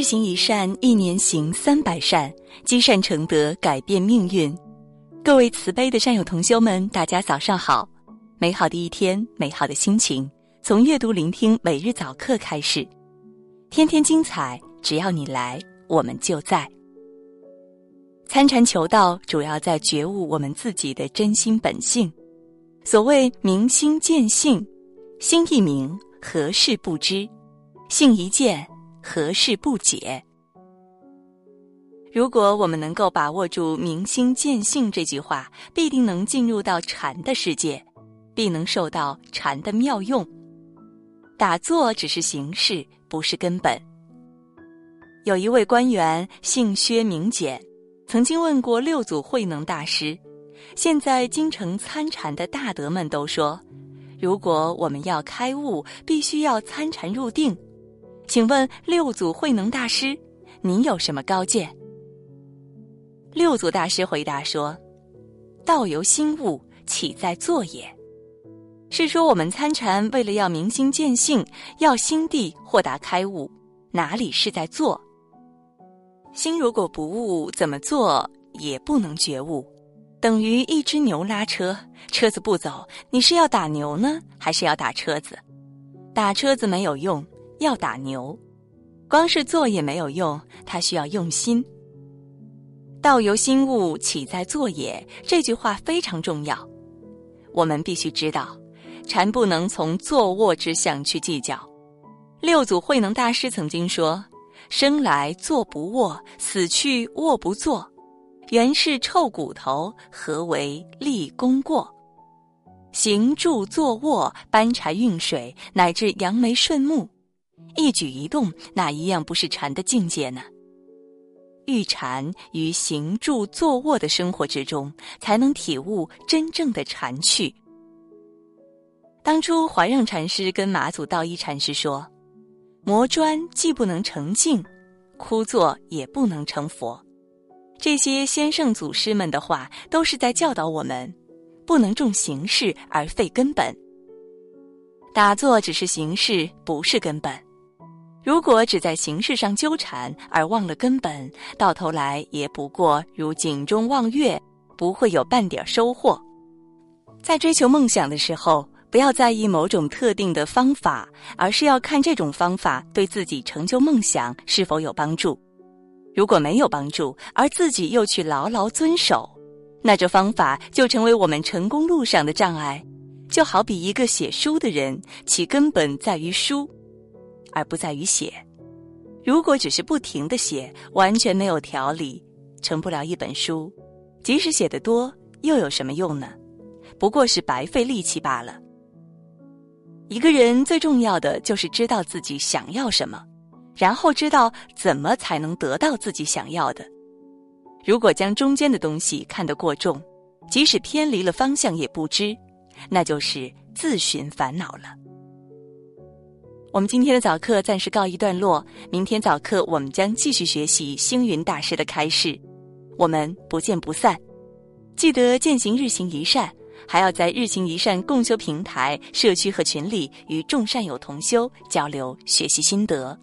日行一善，一年行三百善，积善成德，改变命运。各位慈悲的善友同修们，大家早上好！美好的一天，美好的心情，从阅读、聆听每日早课开始，天天精彩。只要你来，我们就在。参禅求道，主要在觉悟我们自己的真心本性。所谓明心见性，心一明，何事不知？性一见。何事不解？如果我们能够把握住“明心见性”这句话，必定能进入到禅的世界，必能受到禅的妙用。打坐只是形式，不是根本。有一位官员姓薛名简，曾经问过六祖慧能大师：“现在京城参禅的大德们都说，如果我们要开悟，必须要参禅入定。”请问六祖慧能大师，您有什么高见？六祖大师回答说：“道由心悟，岂在坐也？”是说我们参禅为了要明心见性，要心地豁达开悟，哪里是在做？心如果不悟，怎么做也不能觉悟，等于一只牛拉车，车子不走，你是要打牛呢，还是要打车子？打车子没有用。要打牛，光是做也没有用，他需要用心。道由心悟，岂在坐也？这句话非常重要，我们必须知道，禅不能从坐卧之相去计较。六祖慧能大师曾经说：“生来坐不卧，死去卧不坐，原是臭骨头，何为立功过？行住坐卧，搬柴运水，乃至扬眉顺目。”一举一动，哪一样不是禅的境界呢？遇禅于行住坐卧的生活之中，才能体悟真正的禅趣。当初怀让禅师跟马祖道一禅师说：“磨砖既不能成镜，枯坐也不能成佛。”这些先圣祖师们的话，都是在教导我们，不能重形式而废根本。打坐只是形式，不是根本。如果只在形式上纠缠而忘了根本，到头来也不过如井中望月，不会有半点收获。在追求梦想的时候，不要在意某种特定的方法，而是要看这种方法对自己成就梦想是否有帮助。如果没有帮助，而自己又去牢牢遵守，那这方法就成为我们成功路上的障碍。就好比一个写书的人，其根本在于书。而不在于写。如果只是不停的写，完全没有条理，成不了一本书。即使写得多，又有什么用呢？不过是白费力气罢了。一个人最重要的就是知道自己想要什么，然后知道怎么才能得到自己想要的。如果将中间的东西看得过重，即使偏离了方向也不知，那就是自寻烦恼了。我们今天的早课暂时告一段落，明天早课我们将继续学习星云大师的开示，我们不见不散。记得践行日行一善，还要在日行一善共修平台、社区和群里与众善友同修交流学习心得。